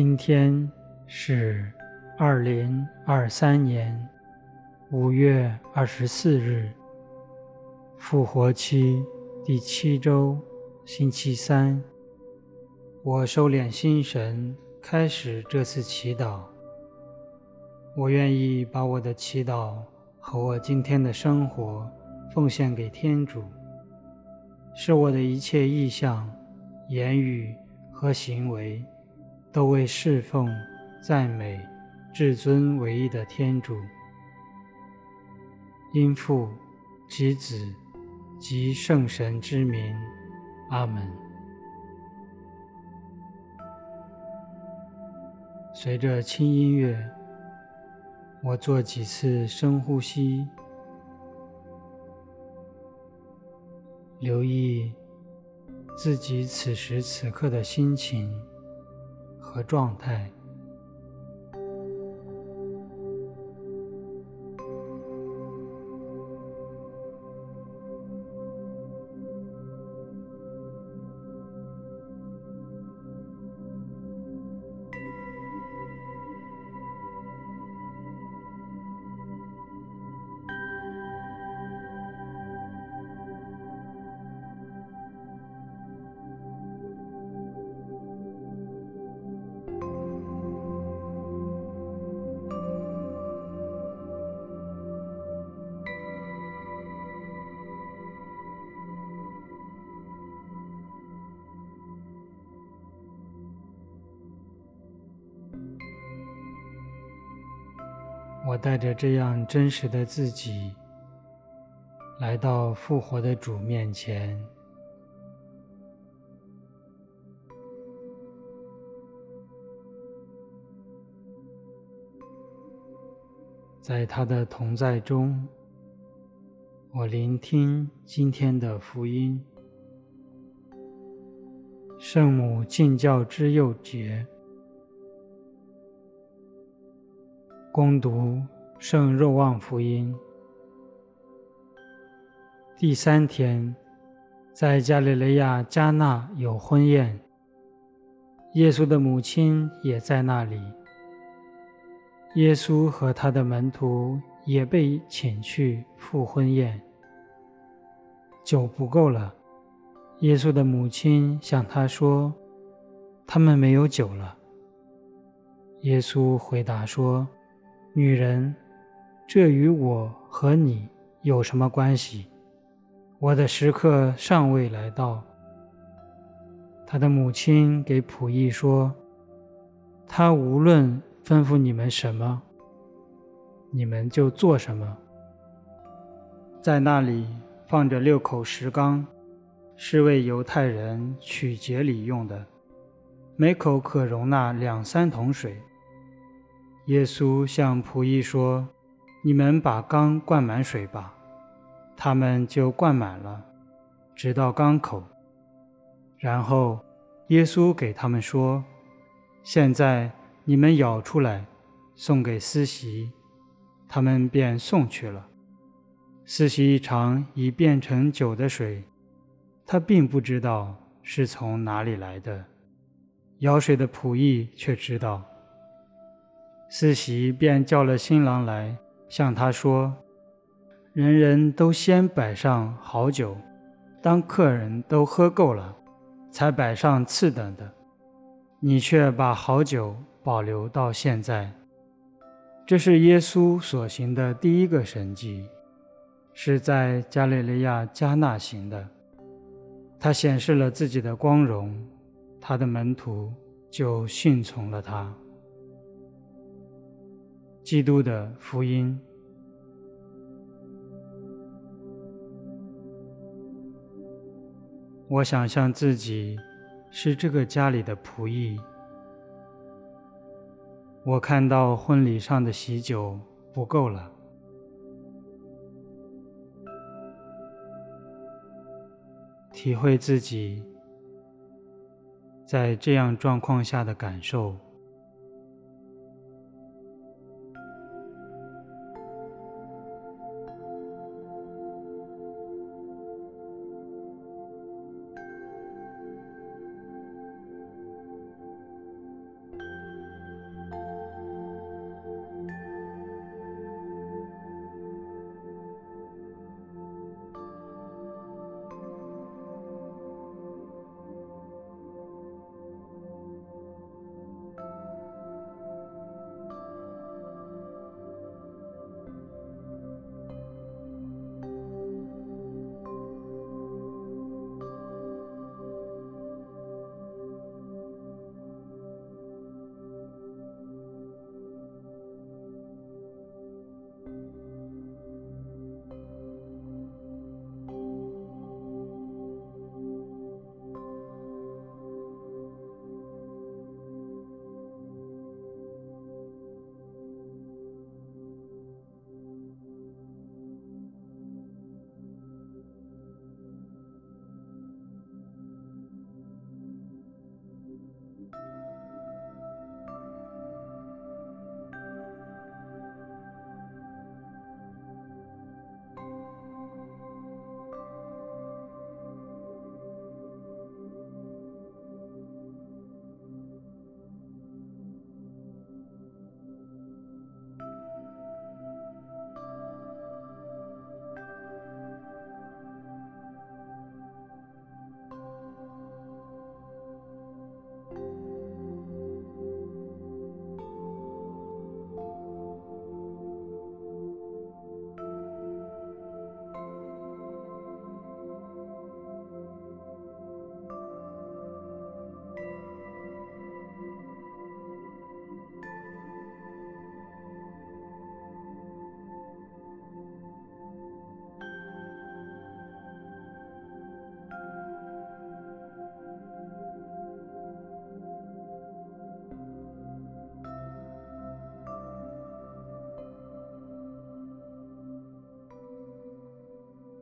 今天是二零二三年五月二十四日，复活期第七周，星期三。我收敛心神，开始这次祈祷。我愿意把我的祈祷和我今天的生活奉献给天主，使我的一切意向、言语和行为都为侍奉、赞美至尊唯一的天主。因父及子及圣神之名，阿门。随着轻音乐。我做几次深呼吸，留意自己此时此刻的心情和状态。带着这样真实的自己，来到复活的主面前，在他的同在中，我聆听今天的福音。圣母敬教之佑节。攻读圣若望福音。第三天，在加里肋亚加纳有婚宴，耶稣的母亲也在那里。耶稣和他的门徒也被请去赴婚宴。酒不够了，耶稣的母亲向他说：“他们没有酒了。”耶稣回答说。女人，这与我和你有什么关系？我的时刻尚未来到。他的母亲给溥仪说：“他无论吩咐你们什么，你们就做什么。”在那里放着六口石缸，是为犹太人取节礼用的，每口可容纳两三桶水。耶稣向仆役说：“你们把缸灌满水吧。”他们就灌满了，直到缸口。然后耶稣给他们说：“现在你们舀出来，送给司席。”他们便送去了。司席一尝已变成酒的水，他并不知道是从哪里来的，舀水的仆役却知道。司席便叫了新郎来，向他说：“人人都先摆上好酒，当客人都喝够了，才摆上次等的。你却把好酒保留到现在。”这是耶稣所行的第一个神迹，是在加利利亚加纳行的。他显示了自己的光荣，他的门徒就信从了他。基督的福音。我想象自己是这个家里的仆役。我看到婚礼上的喜酒不够了，体会自己在这样状况下的感受。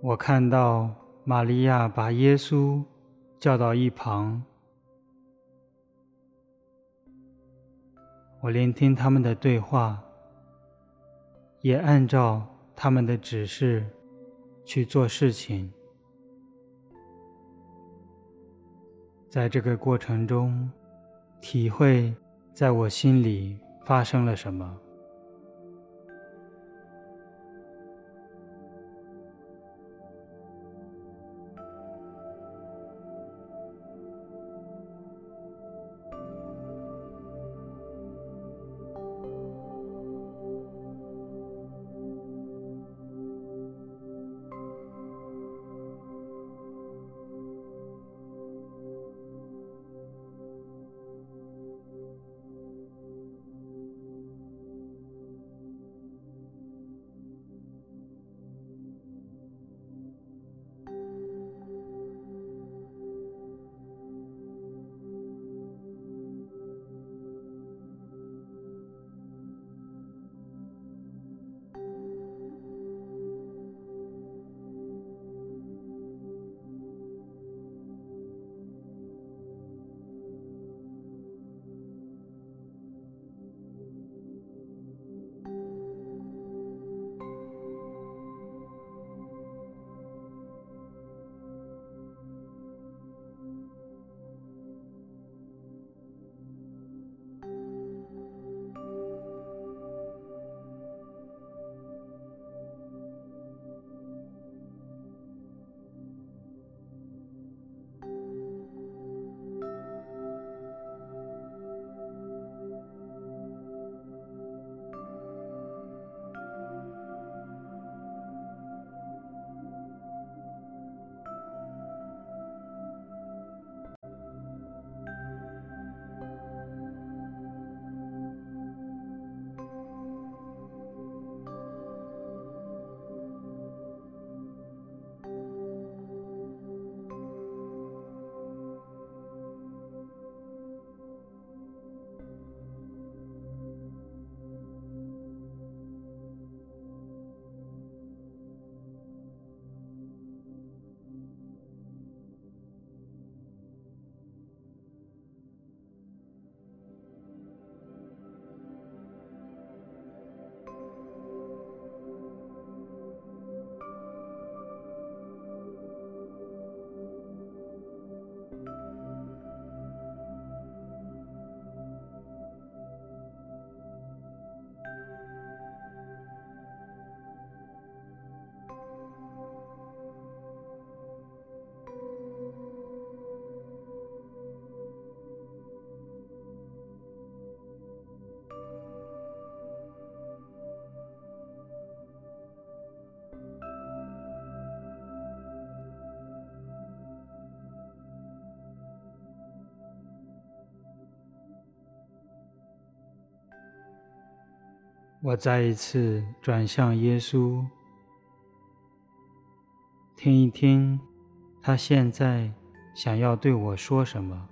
我看到玛利亚把耶稣叫到一旁，我聆听他们的对话，也按照他们的指示去做事情。在这个过程中，体会在我心里发生了什么。我再一次转向耶稣，听一听他现在想要对我说什么。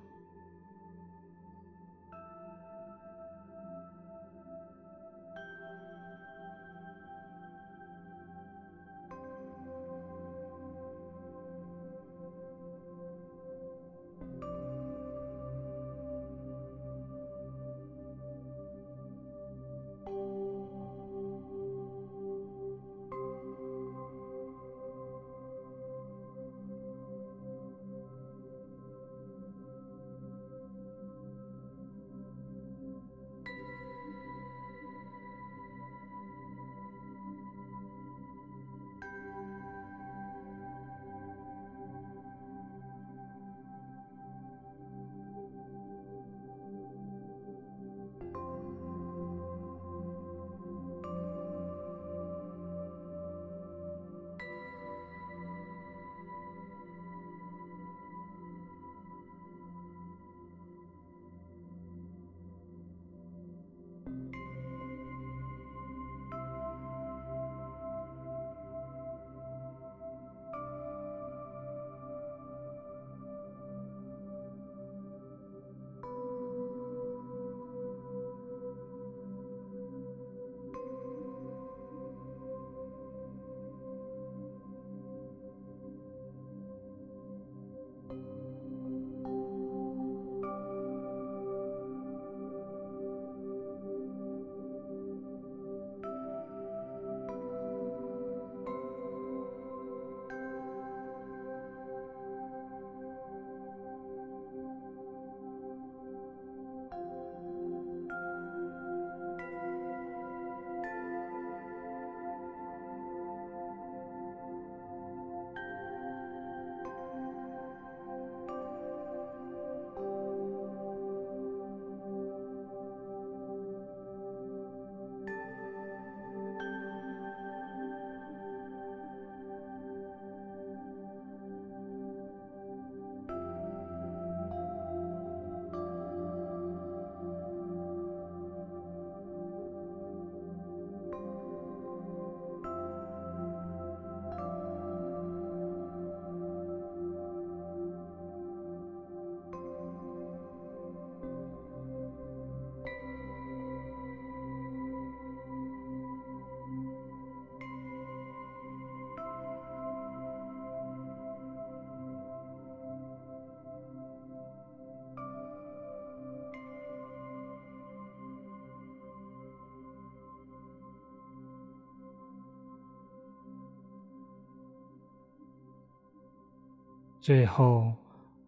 最后，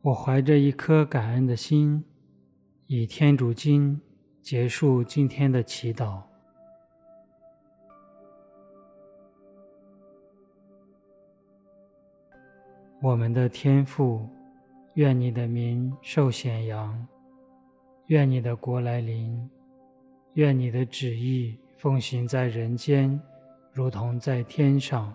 我怀着一颗感恩的心，以天主经结束今天的祈祷。我们的天父，愿你的名受显扬，愿你的国来临，愿你的旨意奉行在人间，如同在天上。